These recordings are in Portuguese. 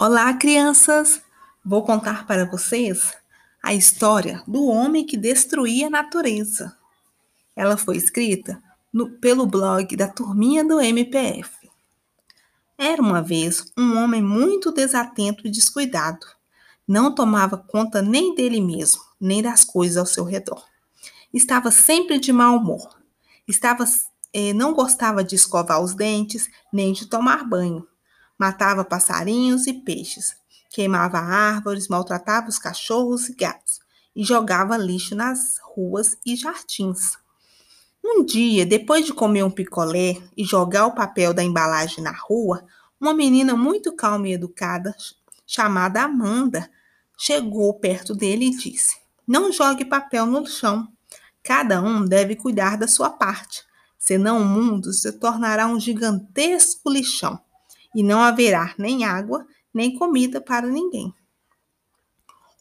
Olá, crianças! Vou contar para vocês a história do homem que destruía a natureza. Ela foi escrita no, pelo blog da Turminha do MPF. Era uma vez um homem muito desatento e descuidado. Não tomava conta nem dele mesmo, nem das coisas ao seu redor. Estava sempre de mau humor. Estava, eh, não gostava de escovar os dentes, nem de tomar banho matava passarinhos e peixes, queimava árvores, maltratava os cachorros e gatos e jogava lixo nas ruas e jardins. Um dia, depois de comer um picolé e jogar o papel da embalagem na rua, uma menina muito calma e educada, chamada Amanda, chegou perto dele e disse: Não jogue papel no chão. Cada um deve cuidar da sua parte, senão o mundo se tornará um gigantesco lixão e não haverá nem água, nem comida para ninguém.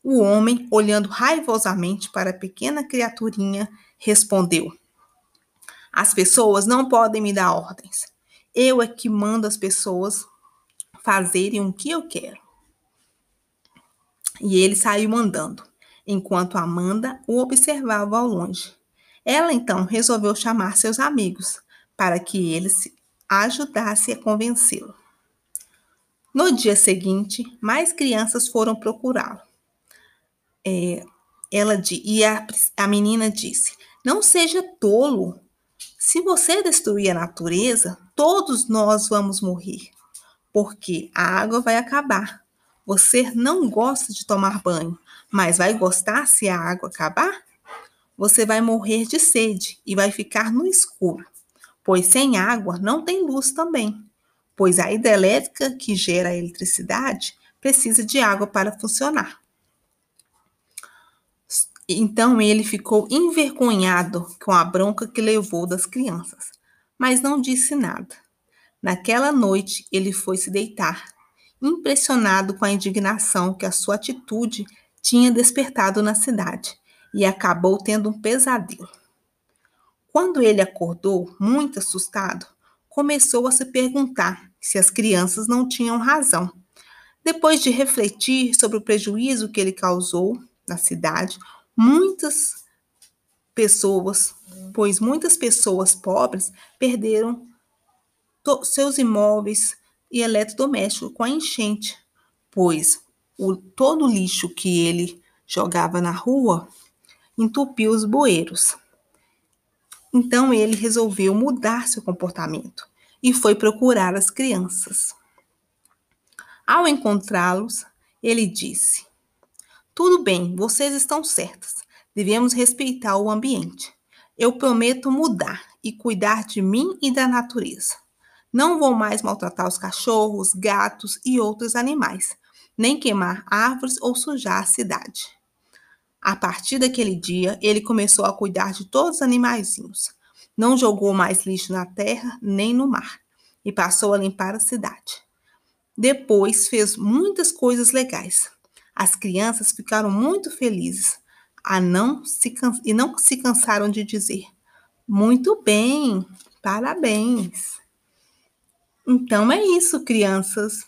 O homem, olhando raivosamente para a pequena criaturinha, respondeu: As pessoas não podem me dar ordens. Eu é que mando as pessoas fazerem o que eu quero. E ele saiu andando, enquanto Amanda o observava ao longe. Ela então resolveu chamar seus amigos para que eles ajudassem a convencê-lo. No dia seguinte, mais crianças foram procurá-lo. É, ela e a, a menina disse: Não seja tolo. Se você destruir a natureza, todos nós vamos morrer, porque a água vai acabar. Você não gosta de tomar banho, mas vai gostar se a água acabar? Você vai morrer de sede e vai ficar no escuro, pois sem água não tem luz também pois a hidrelétrica que gera a eletricidade precisa de água para funcionar. Então ele ficou envergonhado com a bronca que levou das crianças, mas não disse nada. Naquela noite ele foi se deitar, impressionado com a indignação que a sua atitude tinha despertado na cidade, e acabou tendo um pesadelo. Quando ele acordou, muito assustado, começou a se perguntar se as crianças não tinham razão. Depois de refletir sobre o prejuízo que ele causou na cidade, muitas pessoas, pois muitas pessoas pobres perderam seus imóveis e eletrodomésticos com a enchente, pois o, todo o lixo que ele jogava na rua entupiu os bueiros. Então ele resolveu mudar seu comportamento e foi procurar as crianças. Ao encontrá-los, ele disse: Tudo bem, vocês estão certas. Devemos respeitar o ambiente. Eu prometo mudar e cuidar de mim e da natureza. Não vou mais maltratar os cachorros, gatos e outros animais, nem queimar árvores ou sujar a cidade. A partir daquele dia, ele começou a cuidar de todos os animaizinhos. Não jogou mais lixo na terra nem no mar e passou a limpar a cidade. Depois fez muitas coisas legais. As crianças ficaram muito felizes a não se e não se cansaram de dizer: Muito bem, parabéns. Então é isso, crianças.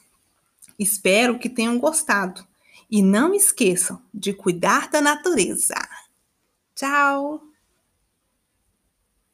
Espero que tenham gostado. E não esqueçam de cuidar da natureza. Tchau!